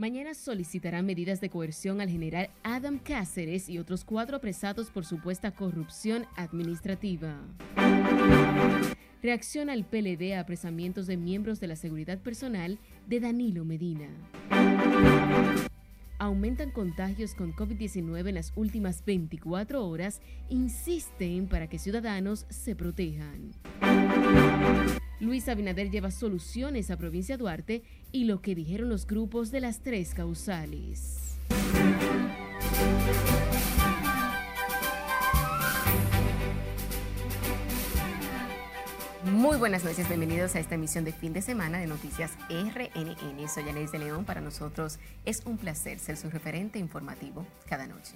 mañana solicitarán medidas de coerción al general Adam Cáceres y otros cuatro apresados por supuesta corrupción administrativa. Reacciona el PLD a apresamientos de miembros de la seguridad personal de Danilo Medina. Aumentan contagios con COVID-19 en las últimas 24 horas, insisten para que ciudadanos se protejan. Luis Abinader lleva soluciones a Provincia Duarte y lo que dijeron los grupos de las tres causales. Muy buenas noches, bienvenidos a esta emisión de fin de semana de Noticias RNN. Soy Anais de León, para nosotros es un placer ser su referente informativo cada noche.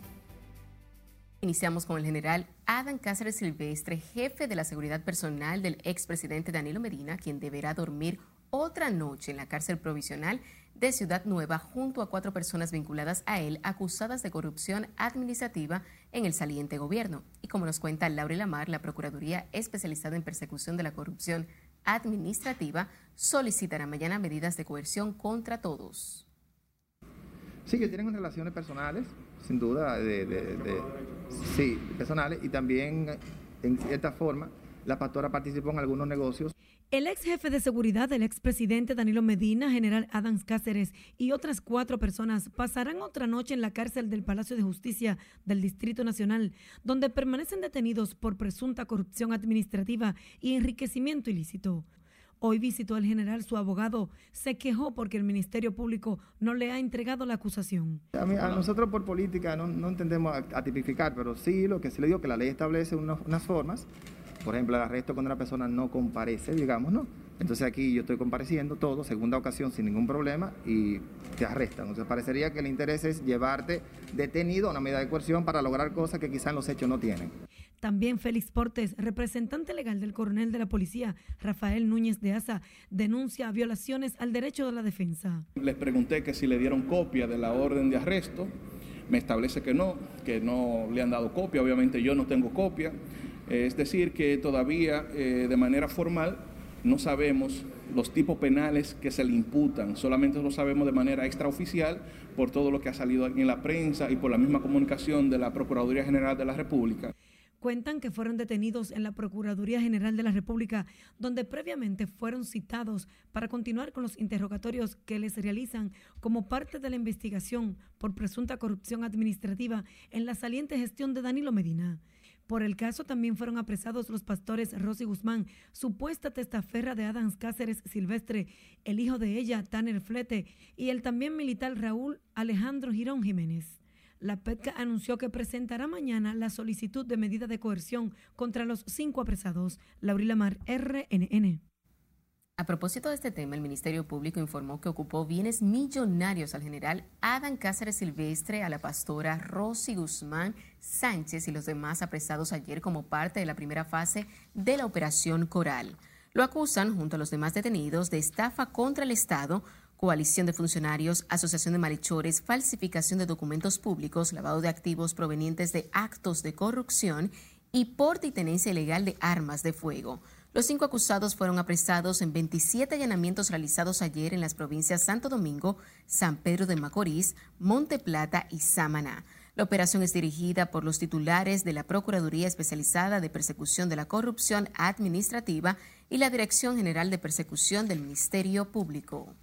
Iniciamos con el general Adam Cáceres Silvestre, jefe de la seguridad personal del expresidente Danilo Medina, quien deberá dormir otra noche en la cárcel provisional de Ciudad Nueva junto a cuatro personas vinculadas a él acusadas de corrupción administrativa en el saliente gobierno. Y como nos cuenta Laura Lamar, la Procuraduría especializada en persecución de la corrupción administrativa solicitará mañana medidas de coerción contra todos. Sí, que tienen relaciones personales, sin duda, de, sí, personales, y también, en cierta forma, la pastora participó en algunos negocios. El ex jefe de seguridad del expresidente Danilo Medina, general Adams Cáceres y otras cuatro personas pasarán otra noche en la cárcel del Palacio de Justicia del Distrito Nacional, donde permanecen detenidos por presunta corrupción administrativa y enriquecimiento ilícito. Hoy visitó al general su abogado, se quejó porque el Ministerio Público no le ha entregado la acusación. A, nosotros por política no, entendemos a, tipificar, pero sí lo que se le dio que la ley establece unas formas por ejemplo, el arresto cuando una persona no comparece, digamos, ¿no? Entonces aquí yo estoy compareciendo todo, segunda ocasión sin ningún problema y te arrestan. Entonces parecería que el interés es llevarte detenido a una medida de coerción para lograr cosas que quizás los hechos no tienen. También Félix Portes, representante legal del coronel de la policía, Rafael Núñez de Asa, denuncia violaciones al derecho de la defensa. Les pregunté que si le dieron copia de la orden de arresto. Me establece que no, que no le han dado copia. Obviamente yo no tengo copia. Es decir, que todavía eh, de manera formal no sabemos los tipos penales que se le imputan, solamente lo sabemos de manera extraoficial por todo lo que ha salido en la prensa y por la misma comunicación de la Procuraduría General de la República. Cuentan que fueron detenidos en la Procuraduría General de la República, donde previamente fueron citados para continuar con los interrogatorios que les realizan como parte de la investigación por presunta corrupción administrativa en la saliente gestión de Danilo Medina. Por el caso también fueron apresados los pastores Rosy Guzmán, supuesta testaferra de Adams Cáceres Silvestre, el hijo de ella, Tanner Flete, y el también militar Raúl Alejandro Girón Jiménez. La PETCA anunció que presentará mañana la solicitud de medida de coerción contra los cinco apresados. Laurila Mar, RNN. A propósito de este tema, el Ministerio Público informó que ocupó bienes millonarios al general Adán Cáceres Silvestre, a la pastora Rosy Guzmán Sánchez y los demás apresados ayer como parte de la primera fase de la Operación Coral. Lo acusan, junto a los demás detenidos, de estafa contra el Estado, coalición de funcionarios, asociación de malhechores, falsificación de documentos públicos, lavado de activos provenientes de actos de corrupción y porte y tenencia ilegal de armas de fuego. Los cinco acusados fueron apresados en 27 allanamientos realizados ayer en las provincias Santo Domingo, San Pedro de Macorís, Monte Plata y Samaná. La operación es dirigida por los titulares de la Procuraduría Especializada de Persecución de la Corrupción Administrativa y la Dirección General de Persecución del Ministerio Público.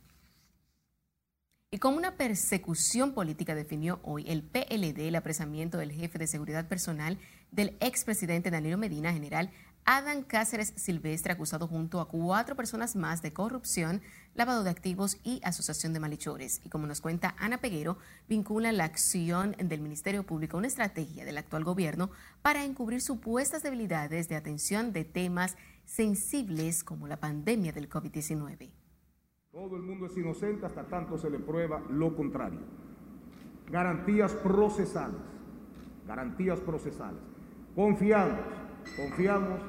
Y como una persecución política definió hoy el PLD el apresamiento del jefe de seguridad personal del expresidente Danilo Medina, general Adán Cáceres Silvestre, acusado junto a cuatro personas más de corrupción, lavado de activos y asociación de malhechores. Y como nos cuenta Ana Peguero, vincula la acción del Ministerio Público a una estrategia del actual gobierno para encubrir supuestas debilidades de atención de temas sensibles como la pandemia del COVID-19. Todo el mundo es inocente hasta tanto se le prueba lo contrario. Garantías procesales, garantías procesales. Confiamos Confiamos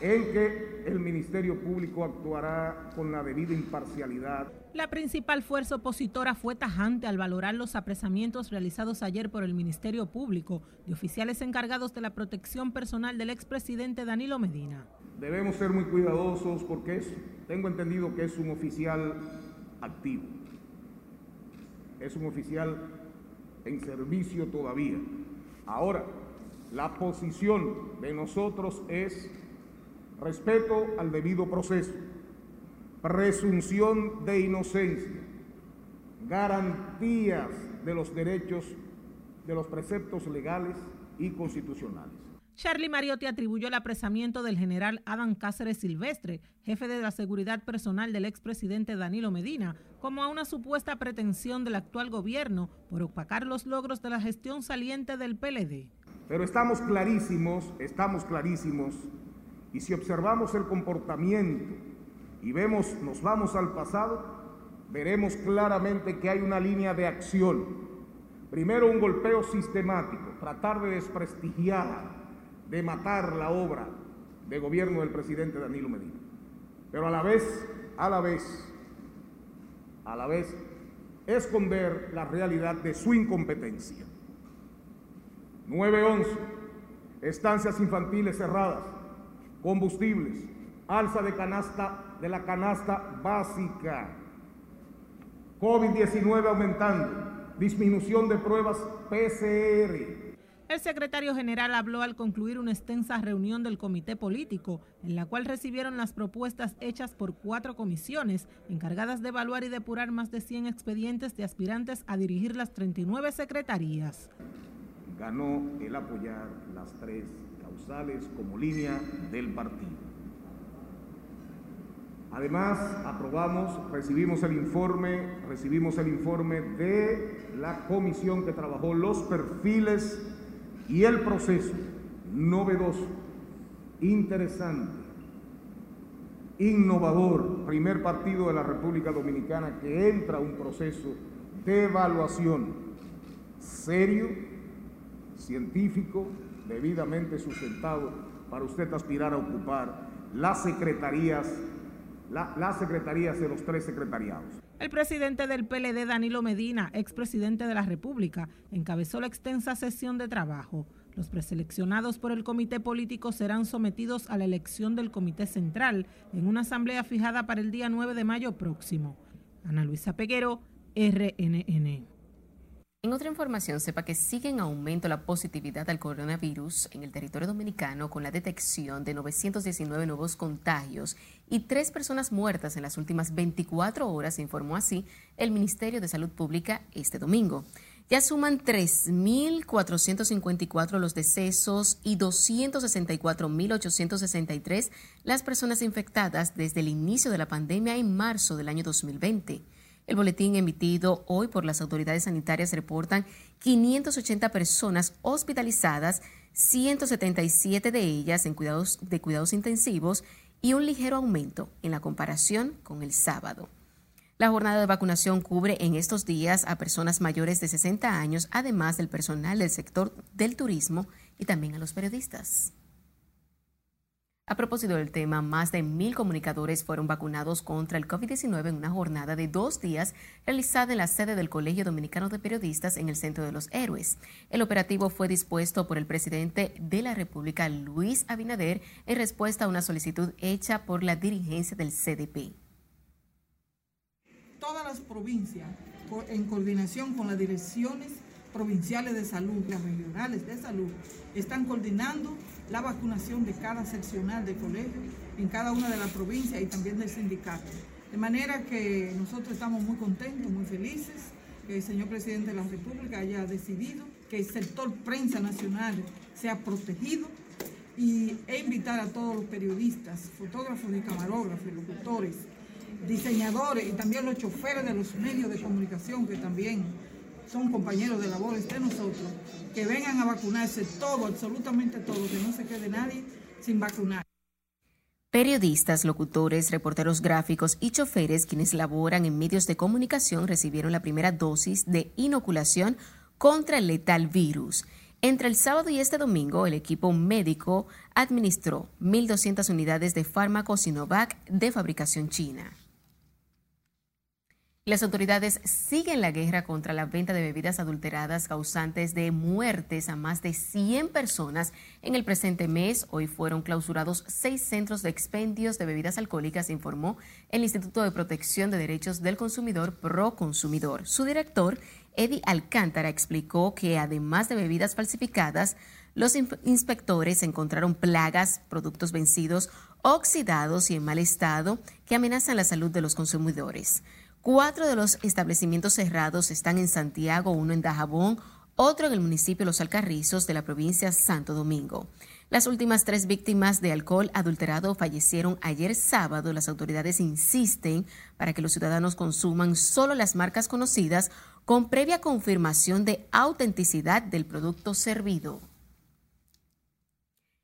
en que el Ministerio Público actuará con la debida imparcialidad. La principal fuerza opositora fue tajante al valorar los apresamientos realizados ayer por el Ministerio Público de oficiales encargados de la protección personal del expresidente Danilo Medina. Debemos ser muy cuidadosos porque tengo entendido que es un oficial activo. es un oficial en servicio todavía. Ahora, la posición de nosotros es respeto al debido proceso, presunción de inocencia, garantías de los derechos, de los preceptos legales y constitucionales. Charlie Mariotti atribuyó el apresamiento del general Adam Cáceres Silvestre, jefe de la seguridad personal del expresidente Danilo Medina, como a una supuesta pretensión del actual gobierno por opacar los logros de la gestión saliente del PLD. Pero estamos clarísimos, estamos clarísimos, y si observamos el comportamiento y vemos, nos vamos al pasado, veremos claramente que hay una línea de acción. Primero un golpeo sistemático, tratar de desprestigiar, de matar la obra de gobierno del presidente Danilo Medina. Pero a la vez, a la vez, a la vez, esconder la realidad de su incompetencia. 911, estancias infantiles cerradas, combustibles, alza de canasta de la canasta básica, COVID-19 aumentando, disminución de pruebas PCR. El secretario general habló al concluir una extensa reunión del comité político, en la cual recibieron las propuestas hechas por cuatro comisiones encargadas de evaluar y depurar más de 100 expedientes de aspirantes a dirigir las 39 secretarías. Ganó el apoyar las tres causales como línea del partido. Además, aprobamos, recibimos el informe, recibimos el informe de la comisión que trabajó los perfiles y el proceso novedoso, interesante, innovador, primer partido de la República Dominicana que entra a un proceso de evaluación serio, científico, debidamente sustentado para usted aspirar a ocupar las secretarías las secretarías de los tres secretariados. El presidente del PLD, Danilo Medina, expresidente de la República, encabezó la extensa sesión de trabajo. Los preseleccionados por el comité político serán sometidos a la elección del comité central en una asamblea fijada para el día 9 de mayo próximo. Ana Luisa Peguero, RNN. En otra información, sepa que sigue en aumento la positividad al coronavirus en el territorio dominicano con la detección de 919 nuevos contagios y tres personas muertas en las últimas 24 horas, informó así el Ministerio de Salud Pública este domingo. Ya suman 3.454 los decesos y 264.863 las personas infectadas desde el inicio de la pandemia en marzo del año 2020. El boletín emitido hoy por las autoridades sanitarias reportan 580 personas hospitalizadas, 177 de ellas en cuidados de cuidados intensivos y un ligero aumento en la comparación con el sábado. La jornada de vacunación cubre en estos días a personas mayores de 60 años, además del personal del sector del turismo y también a los periodistas. A propósito del tema, más de mil comunicadores fueron vacunados contra el COVID-19 en una jornada de dos días realizada en la sede del Colegio Dominicano de Periodistas en el Centro de los Héroes. El operativo fue dispuesto por el presidente de la República, Luis Abinader, en respuesta a una solicitud hecha por la dirigencia del CDP. Todas las provincias, en coordinación con las direcciones provinciales de salud, las regionales de salud, están coordinando la vacunación de cada seccional de colegio en cada una de las provincias y también del sindicato. De manera que nosotros estamos muy contentos, muy felices que el señor presidente de la República haya decidido que el sector prensa nacional sea protegido y, e invitar a todos los periodistas, fotógrafos y camarógrafos, locutores, diseñadores y también los choferes de los medios de comunicación que también son compañeros de labores de nosotros, que vengan a vacunarse todo, absolutamente todo, que no se quede nadie sin vacunar. Periodistas, locutores, reporteros gráficos y choferes quienes laboran en medios de comunicación recibieron la primera dosis de inoculación contra el letal virus. Entre el sábado y este domingo, el equipo médico administró 1.200 unidades de fármaco Sinovac de fabricación china. Las autoridades siguen la guerra contra la venta de bebidas adulteradas causantes de muertes a más de 100 personas. En el presente mes, hoy fueron clausurados seis centros de expendios de bebidas alcohólicas, informó el Instituto de Protección de Derechos del Consumidor Pro Consumidor. Su director, Eddie Alcántara, explicó que además de bebidas falsificadas, los inspectores encontraron plagas, productos vencidos, oxidados y en mal estado que amenazan la salud de los consumidores. Cuatro de los establecimientos cerrados están en Santiago, uno en Dajabón, otro en el municipio Los Alcarrizos de la provincia Santo Domingo. Las últimas tres víctimas de alcohol adulterado fallecieron ayer sábado. Las autoridades insisten para que los ciudadanos consuman solo las marcas conocidas con previa confirmación de autenticidad del producto servido.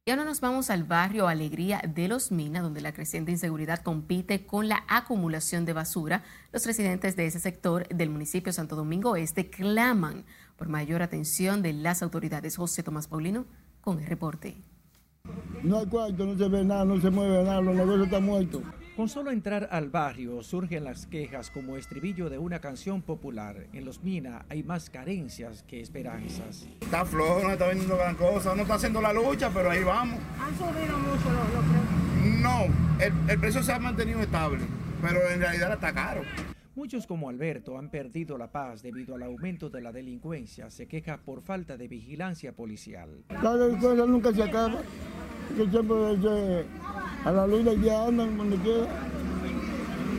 Y ahora nos vamos al barrio Alegría de Los Minas, donde la creciente inseguridad compite con la acumulación de basura. Los residentes de ese sector del municipio Santo Domingo Este claman por mayor atención de las autoridades. José Tomás Paulino con el reporte. No hay cuarto, no se ve nada, no se mueve nada, los negocios están muertos. Con solo entrar al barrio surgen las quejas como estribillo de una canción popular. En Los Minas hay más carencias que esperanzas. Está flojo, no está vendiendo gran cosa, no está haciendo la lucha, pero ahí vamos. ¿Han subido mucho los, precios? No, el, precio se ha mantenido estable, pero en realidad está caro. Muchos como Alberto han perdido la paz debido al aumento de la delincuencia. Se queja por falta de vigilancia policial. La delincuencia nunca se acaba. Que siempre a la luz del día andan donde quiera.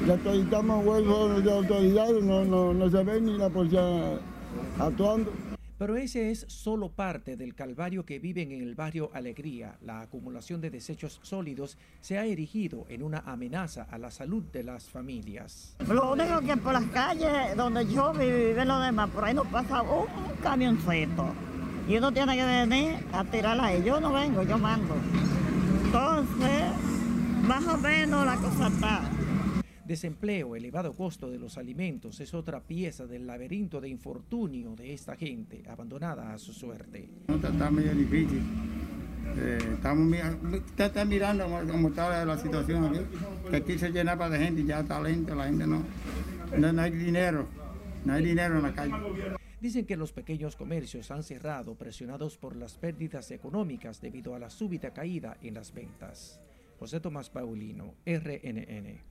Ya estamos huevos de autoridades, no, no, no se ve ni la policía actuando. Pero ese es solo parte del calvario que viven en el barrio Alegría. La acumulación de desechos sólidos se ha erigido en una amenaza a la salud de las familias. Lo único que por las calles donde yo vivo y lo demás, por ahí no pasa un camioncito. Y uno tiene que venir a tirar ahí. Yo no vengo, yo mando. Entonces, más o menos la cosa está. Desempleo, elevado costo de los alimentos es otra pieza del laberinto de infortunio de esta gente abandonada a su suerte. está, medio difícil. Eh, estamos mirando, usted está mirando cómo está la situación aquí, que aquí se llena para de gente y ya está lento, la gente no, no, no hay dinero, no hay dinero en la calle. Dicen que los pequeños comercios han cerrado presionados por las pérdidas económicas debido a la súbita caída en las ventas. José Tomás Paulino, RNN.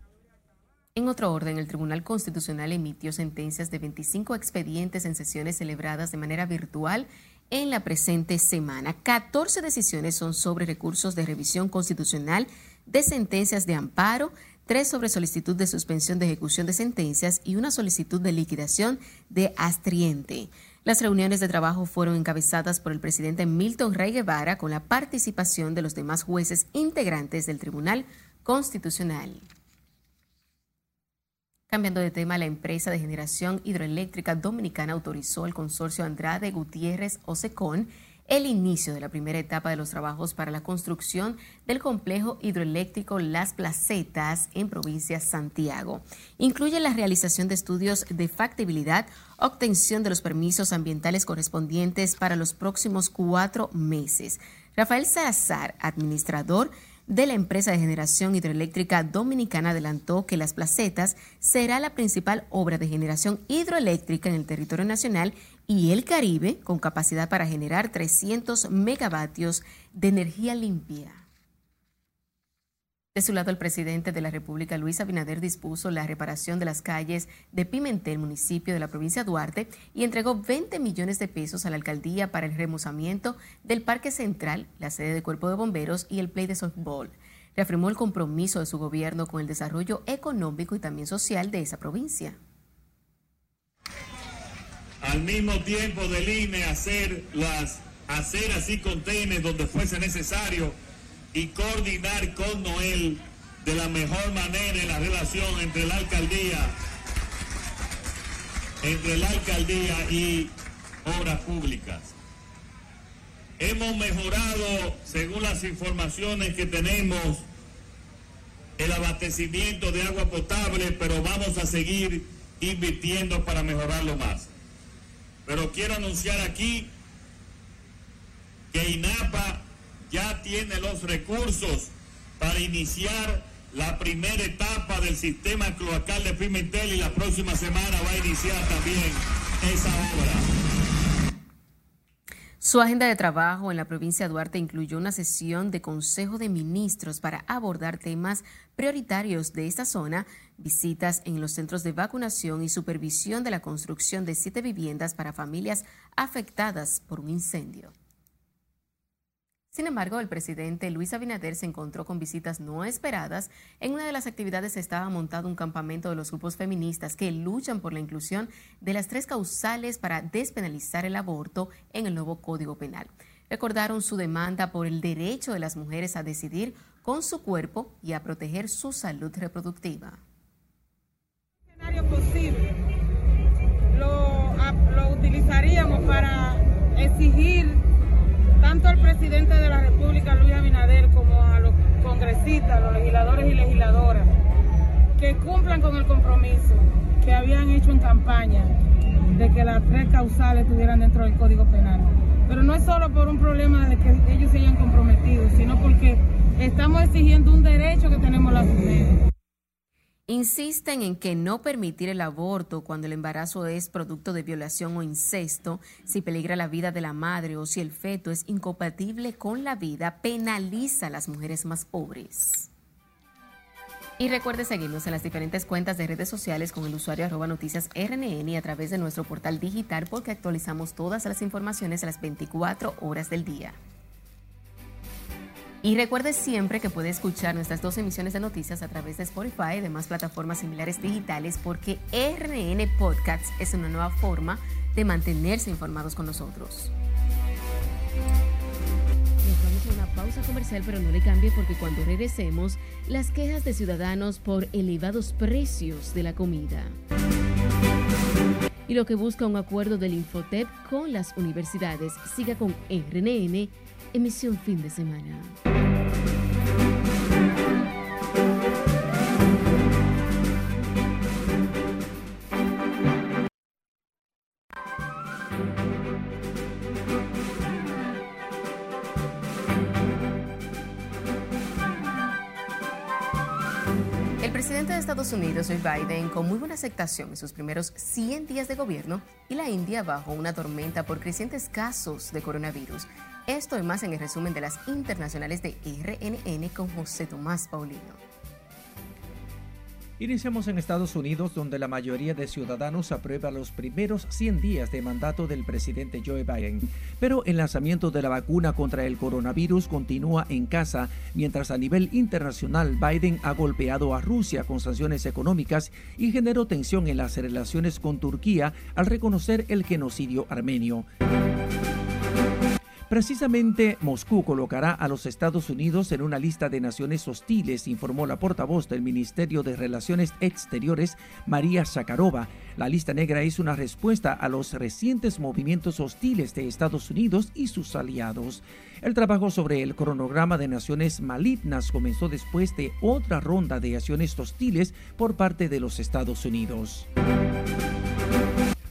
En otro orden, el Tribunal Constitucional emitió sentencias de 25 expedientes en sesiones celebradas de manera virtual en la presente semana. 14 decisiones son sobre recursos de revisión constitucional de sentencias de amparo, tres sobre solicitud de suspensión de ejecución de sentencias y una solicitud de liquidación de astriente. Las reuniones de trabajo fueron encabezadas por el presidente Milton Rey Guevara con la participación de los demás jueces integrantes del Tribunal Constitucional. Cambiando de tema, la empresa de generación hidroeléctrica dominicana autorizó al consorcio Andrade Gutiérrez Osecón el inicio de la primera etapa de los trabajos para la construcción del complejo hidroeléctrico Las Placetas en provincia Santiago. Incluye la realización de estudios de factibilidad, obtención de los permisos ambientales correspondientes para los próximos cuatro meses. Rafael Salazar, administrador, de la empresa de generación hidroeléctrica dominicana adelantó que Las Placetas será la principal obra de generación hidroeléctrica en el territorio nacional y el Caribe con capacidad para generar 300 megavatios de energía limpia. De su lado, el presidente de la República, Luis Abinader, dispuso la reparación de las calles de Pimentel, municipio de la provincia de Duarte, y entregó 20 millones de pesos a la alcaldía para el remozamiento del Parque Central, la sede del Cuerpo de Bomberos y el play de softball. Reafirmó el compromiso de su gobierno con el desarrollo económico y también social de esa provincia. Al mismo tiempo del INE hacer las aceras y contenes donde fuese necesario y coordinar con Noel de la mejor manera en la relación entre la alcaldía, entre la alcaldía y obras públicas. Hemos mejorado, según las informaciones que tenemos, el abastecimiento de agua potable, pero vamos a seguir invirtiendo para mejorarlo más. Pero quiero anunciar aquí que INAPA ya tiene los recursos para iniciar la primera etapa del sistema cloacal de Pimentel y la próxima semana va a iniciar también esa obra. Su agenda de trabajo en la provincia de Duarte incluyó una sesión de Consejo de Ministros para abordar temas prioritarios de esta zona, visitas en los centros de vacunación y supervisión de la construcción de siete viviendas para familias afectadas por un incendio. Sin embargo, el presidente Luis Abinader se encontró con visitas no esperadas. En una de las actividades estaba montado un campamento de los grupos feministas que luchan por la inclusión de las tres causales para despenalizar el aborto en el nuevo Código Penal. Recordaron su demanda por el derecho de las mujeres a decidir con su cuerpo y a proteger su salud reproductiva. escenario posible lo, lo utilizaríamos para exigir tanto al presidente de la República, Luis Abinader, como a los congresistas, los legisladores y legisladoras, que cumplan con el compromiso que habían hecho en campaña de que las tres causales estuvieran dentro del Código Penal. Pero no es solo por un problema de que ellos se hayan comprometido, sino porque estamos exigiendo un derecho que tenemos las mujeres. Insisten en que no permitir el aborto cuando el embarazo es producto de violación o incesto, si peligra la vida de la madre o si el feto es incompatible con la vida, penaliza a las mujeres más pobres. Y recuerde seguirnos en las diferentes cuentas de redes sociales con el usuario arroba noticias RNN y a través de nuestro portal digital porque actualizamos todas las informaciones a las 24 horas del día. Y recuerde siempre que puede escuchar nuestras dos emisiones de noticias a través de Spotify y demás plataformas similares digitales porque RNN Podcasts es una nueva forma de mantenerse informados con nosotros. Nos vamos a una pausa comercial, pero no le cambie porque cuando regresemos, las quejas de ciudadanos por elevados precios de la comida. Y lo que busca un acuerdo del Infotep con las universidades. Siga con RNN emisión fin de semana. El presidente de Estados Unidos, Joe Biden, con muy buena aceptación en sus primeros 100 días de gobierno, y la India bajo una tormenta por crecientes casos de coronavirus. Esto y más en el resumen de las internacionales de RNN con José Tomás Paulino. Iniciamos en Estados Unidos, donde la mayoría de ciudadanos aprueba los primeros 100 días de mandato del presidente Joe Biden. Pero el lanzamiento de la vacuna contra el coronavirus continúa en casa, mientras a nivel internacional Biden ha golpeado a Rusia con sanciones económicas y generó tensión en las relaciones con Turquía al reconocer el genocidio armenio. Precisamente Moscú colocará a los Estados Unidos en una lista de naciones hostiles, informó la portavoz del Ministerio de Relaciones Exteriores, María Zakharova. La lista negra es una respuesta a los recientes movimientos hostiles de Estados Unidos y sus aliados. El trabajo sobre el cronograma de naciones malignas comenzó después de otra ronda de acciones hostiles por parte de los Estados Unidos.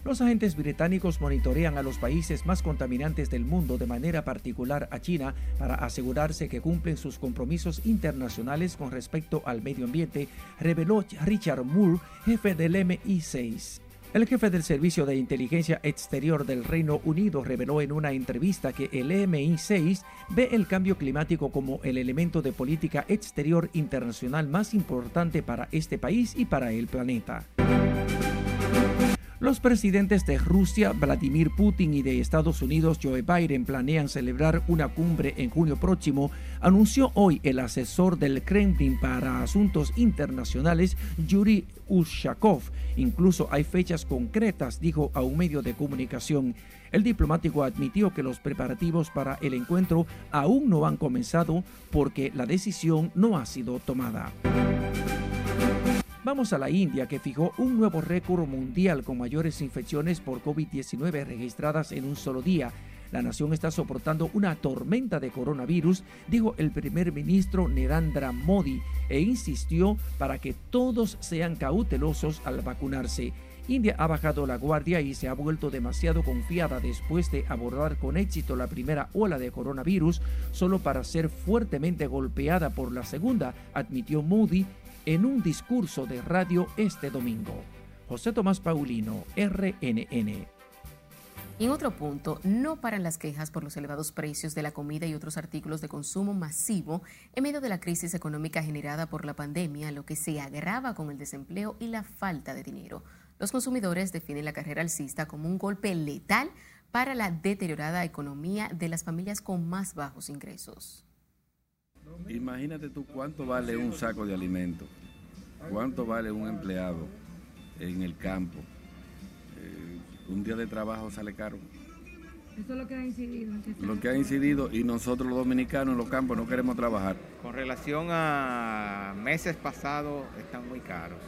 Los agentes británicos monitorean a los países más contaminantes del mundo, de manera particular a China, para asegurarse que cumplen sus compromisos internacionales con respecto al medio ambiente, reveló Richard Moore, jefe del MI6. El jefe del Servicio de Inteligencia Exterior del Reino Unido reveló en una entrevista que el MI6 ve el cambio climático como el elemento de política exterior internacional más importante para este país y para el planeta. Los presidentes de Rusia, Vladimir Putin, y de Estados Unidos, Joe Biden, planean celebrar una cumbre en junio próximo, anunció hoy el asesor del Kremlin para Asuntos Internacionales, Yuri Ushakov. Incluso hay fechas concretas, dijo a un medio de comunicación. El diplomático admitió que los preparativos para el encuentro aún no han comenzado porque la decisión no ha sido tomada. Vamos a la India, que fijó un nuevo récord mundial con mayores infecciones por COVID-19 registradas en un solo día. La nación está soportando una tormenta de coronavirus, dijo el primer ministro Narendra Modi, e insistió para que todos sean cautelosos al vacunarse. India ha bajado la guardia y se ha vuelto demasiado confiada después de abordar con éxito la primera ola de coronavirus, solo para ser fuertemente golpeada por la segunda, admitió Modi en un discurso de radio este domingo. José Tomás Paulino, RNN. En otro punto, no paran las quejas por los elevados precios de la comida y otros artículos de consumo masivo en medio de la crisis económica generada por la pandemia, lo que se agrava con el desempleo y la falta de dinero. Los consumidores definen la carrera alcista como un golpe letal para la deteriorada economía de las familias con más bajos ingresos. Imagínate tú cuánto vale un saco de alimento, cuánto vale un empleado en el campo, un día de trabajo sale caro. Eso es lo que ha incidido. lo que ha incidido y nosotros los dominicanos en los campos no queremos trabajar. Con relación a meses pasados están muy caros.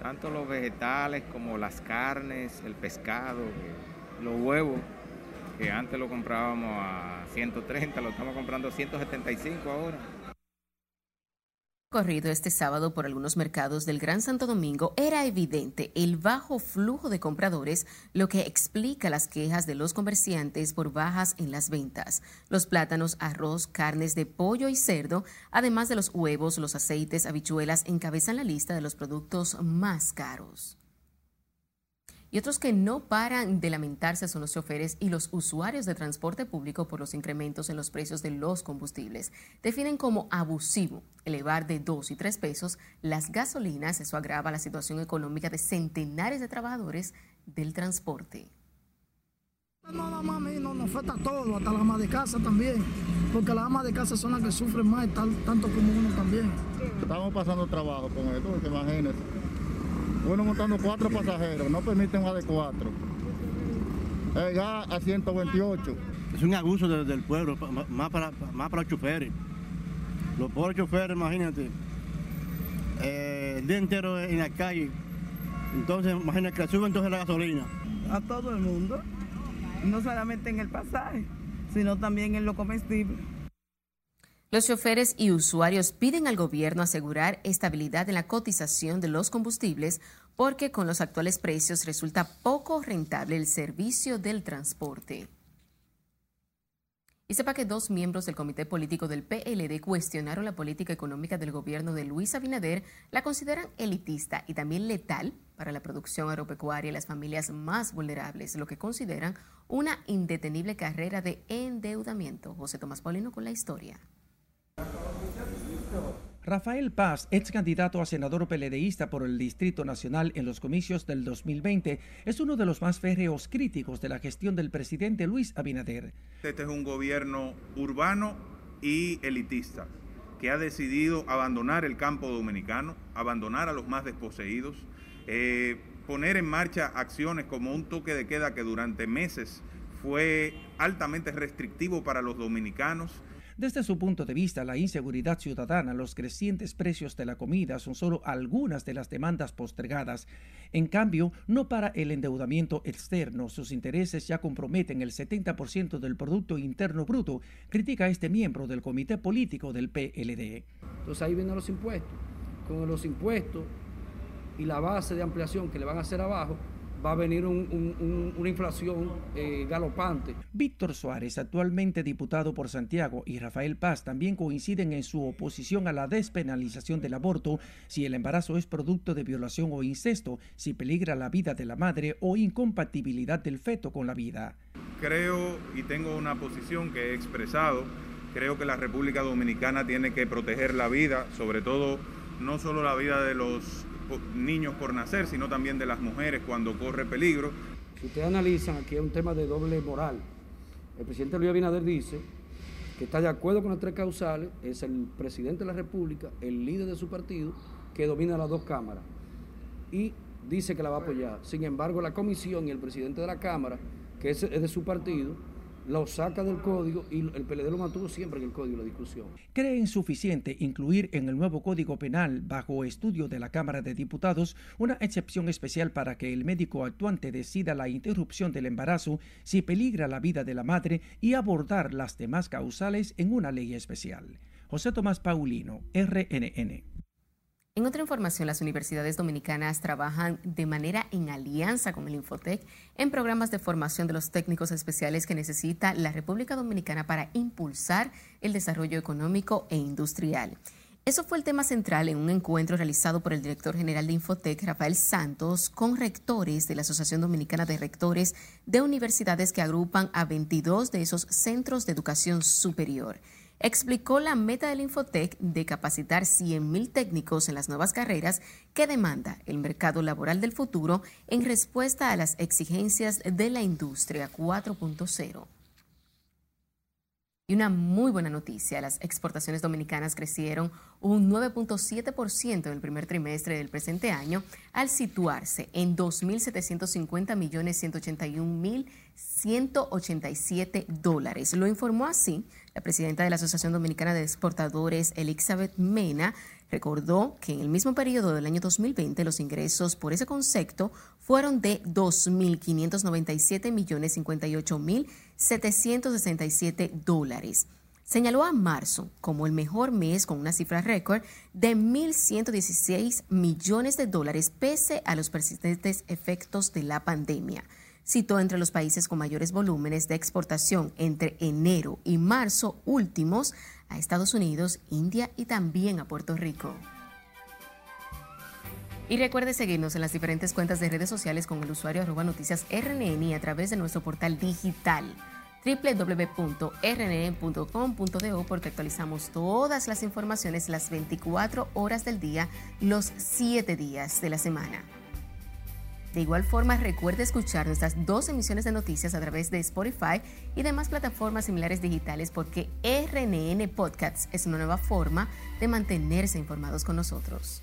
Tanto los vegetales como las carnes, el pescado, los huevos, que antes lo comprábamos a 130, lo estamos comprando a 175 ahora corrido este sábado por algunos mercados del Gran Santo Domingo era evidente el bajo flujo de compradores, lo que explica las quejas de los comerciantes por bajas en las ventas. Los plátanos, arroz, carnes de pollo y cerdo, además de los huevos, los aceites, habichuelas, encabezan la lista de los productos más caros. Y otros que no paran de lamentarse son los choferes y los usuarios de transporte público por los incrementos en los precios de los combustibles. Definen como abusivo elevar de 2 y 3 pesos las gasolinas. Eso agrava la situación económica de centenares de trabajadores del transporte. Nada más a mí no nos falta todo, hasta la ama de casa también, porque las amas de casa son las que sufren más, tanto como uno también. Estamos pasando trabajo con esto, imagínense uno montando cuatro pasajeros, no permiten más de cuatro. El gas a 128. Es un abuso del, pueblo, más para, más para los choferes. Los pobres choferes, imagínate, eh, el día entero en la calle. Entonces, imagínate que suben entonces la gasolina. A todo el mundo, no solamente en el pasaje, sino también en lo comestible. Los choferes y usuarios piden al gobierno asegurar estabilidad en la cotización de los combustibles porque con los actuales precios resulta poco rentable el servicio del transporte. Y sepa que dos miembros del comité político del PLD cuestionaron la política económica del gobierno de Luis Abinader, la consideran elitista y también letal para la producción agropecuaria y las familias más vulnerables, lo que consideran una indetenible carrera de endeudamiento. José Tomás Paulino con la historia. Rafael Paz, ex candidato a senador peledeísta por el Distrito Nacional en los comicios del 2020, es uno de los más férreos críticos de la gestión del presidente Luis Abinader. Este es un gobierno urbano y elitista que ha decidido abandonar el campo dominicano, abandonar a los más desposeídos, eh, poner en marcha acciones como un toque de queda que durante meses fue altamente restrictivo para los dominicanos desde su punto de vista, la inseguridad ciudadana, los crecientes precios de la comida son solo algunas de las demandas postergadas. En cambio, no para el endeudamiento externo, sus intereses ya comprometen el 70% del Producto Interno Bruto, critica este miembro del Comité Político del PLD. Entonces ahí vienen los impuestos. Con los impuestos y la base de ampliación que le van a hacer abajo, va a venir una inflación eh, galopante. Víctor Suárez, actualmente diputado por Santiago, y Rafael Paz también coinciden en su oposición a la despenalización del aborto si el embarazo es producto de violación o incesto, si peligra la vida de la madre o incompatibilidad del feto con la vida. Creo y tengo una posición que he expresado, creo que la República Dominicana tiene que proteger la vida, sobre todo no solo la vida de los niños por nacer, sino también de las mujeres cuando corre peligro. Si ustedes analizan, aquí es un tema de doble moral. El presidente Luis Abinader dice que está de acuerdo con las tres causales, es el presidente de la República, el líder de su partido, que domina las dos cámaras. Y dice que la va a apoyar. Sin embargo, la comisión y el presidente de la Cámara, que es de su partido, lo saca del código y el PLD lo mantuvo siempre en el código de discusión. ¿Cree insuficiente incluir en el nuevo código penal, bajo estudio de la Cámara de Diputados, una excepción especial para que el médico actuante decida la interrupción del embarazo si peligra la vida de la madre y abordar las demás causales en una ley especial? José Tomás Paulino, RNN. En otra información, las universidades dominicanas trabajan de manera en alianza con el Infotec en programas de formación de los técnicos especiales que necesita la República Dominicana para impulsar el desarrollo económico e industrial. Eso fue el tema central en un encuentro realizado por el director general de Infotec, Rafael Santos, con rectores de la Asociación Dominicana de Rectores de universidades que agrupan a 22 de esos centros de educación superior. Explicó la meta del Infotec de capacitar 100.000 técnicos en las nuevas carreras que demanda el mercado laboral del futuro en respuesta a las exigencias de la industria 4.0. Y una muy buena noticia, las exportaciones dominicanas crecieron un 9.7% en el primer trimestre del presente año al situarse en 2.750 millones 181 mil 187 dólares. Lo informó así la presidenta de la Asociación Dominicana de Exportadores, Elizabeth Mena, recordó que en el mismo periodo del año 2020 los ingresos por ese concepto fueron de 2.597 millones 58 mil 767 dólares. Señaló a marzo como el mejor mes con una cifra récord de 1.116 millones de dólares pese a los persistentes efectos de la pandemia citó entre los países con mayores volúmenes de exportación entre enero y marzo últimos a Estados Unidos, India y también a Puerto Rico. Y recuerde seguirnos en las diferentes cuentas de redes sociales con el usuario arroba noticias RNN y a través de nuestro portal digital www.rnn.com.do porque actualizamos todas las informaciones las 24 horas del día, los 7 días de la semana. De igual forma, recuerde escuchar nuestras dos emisiones de noticias a través de Spotify y demás plataformas similares digitales porque RNN Podcasts es una nueva forma de mantenerse informados con nosotros.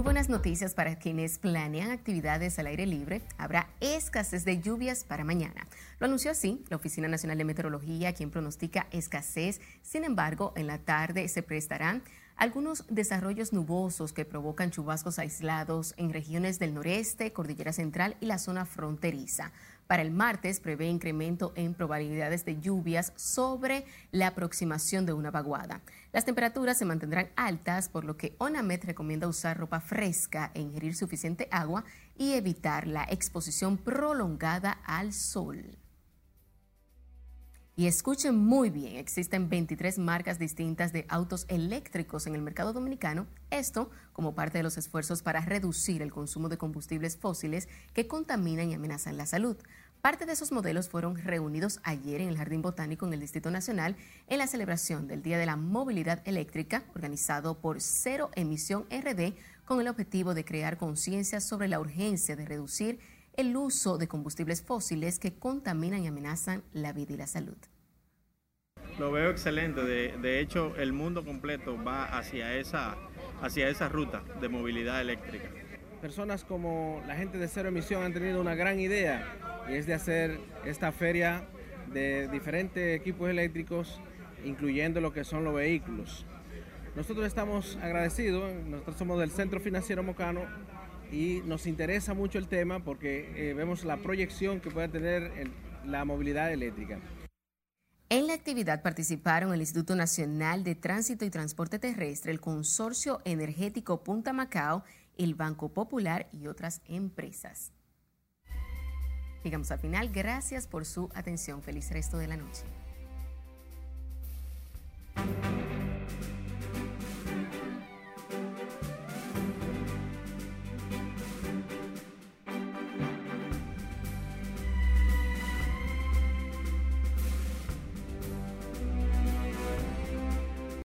Muy buenas noticias para quienes planean actividades al aire libre. Habrá escasez de lluvias para mañana. Lo anunció así la Oficina Nacional de Meteorología, quien pronostica escasez. Sin embargo, en la tarde se prestarán algunos desarrollos nubosos que provocan chubascos aislados en regiones del noreste, cordillera central y la zona fronteriza. Para el martes prevé incremento en probabilidades de lluvias sobre la aproximación de una vaguada. Las temperaturas se mantendrán altas, por lo que ONAMED recomienda usar ropa fresca e ingerir suficiente agua y evitar la exposición prolongada al sol. Y escuchen muy bien, existen 23 marcas distintas de autos eléctricos en el mercado dominicano, esto como parte de los esfuerzos para reducir el consumo de combustibles fósiles que contaminan y amenazan la salud. Parte de esos modelos fueron reunidos ayer en el Jardín Botánico en el Distrito Nacional en la celebración del Día de la Movilidad Eléctrica, organizado por Cero Emisión RD, con el objetivo de crear conciencia sobre la urgencia de reducir el uso de combustibles fósiles que contaminan y amenazan la vida y la salud. Lo veo excelente, de, hecho el mundo completo va hacia esa, hacia esa ruta de movilidad eléctrica. Personas como la gente de Cero Emisión han tenido una gran idea y es de hacer esta feria de diferentes equipos eléctricos, incluyendo lo que son los vehículos. Nosotros estamos agradecidos, nosotros somos del Centro Financiero Mocano y nos interesa mucho el tema porque eh, vemos la proyección que puede tener la movilidad eléctrica. En la actividad participaron el Instituto Nacional de Tránsito y Transporte Terrestre, el Consorcio Energético Punta Macao, el Banco Popular y otras empresas. Llegamos al final. Gracias por su atención. Feliz resto de la noche.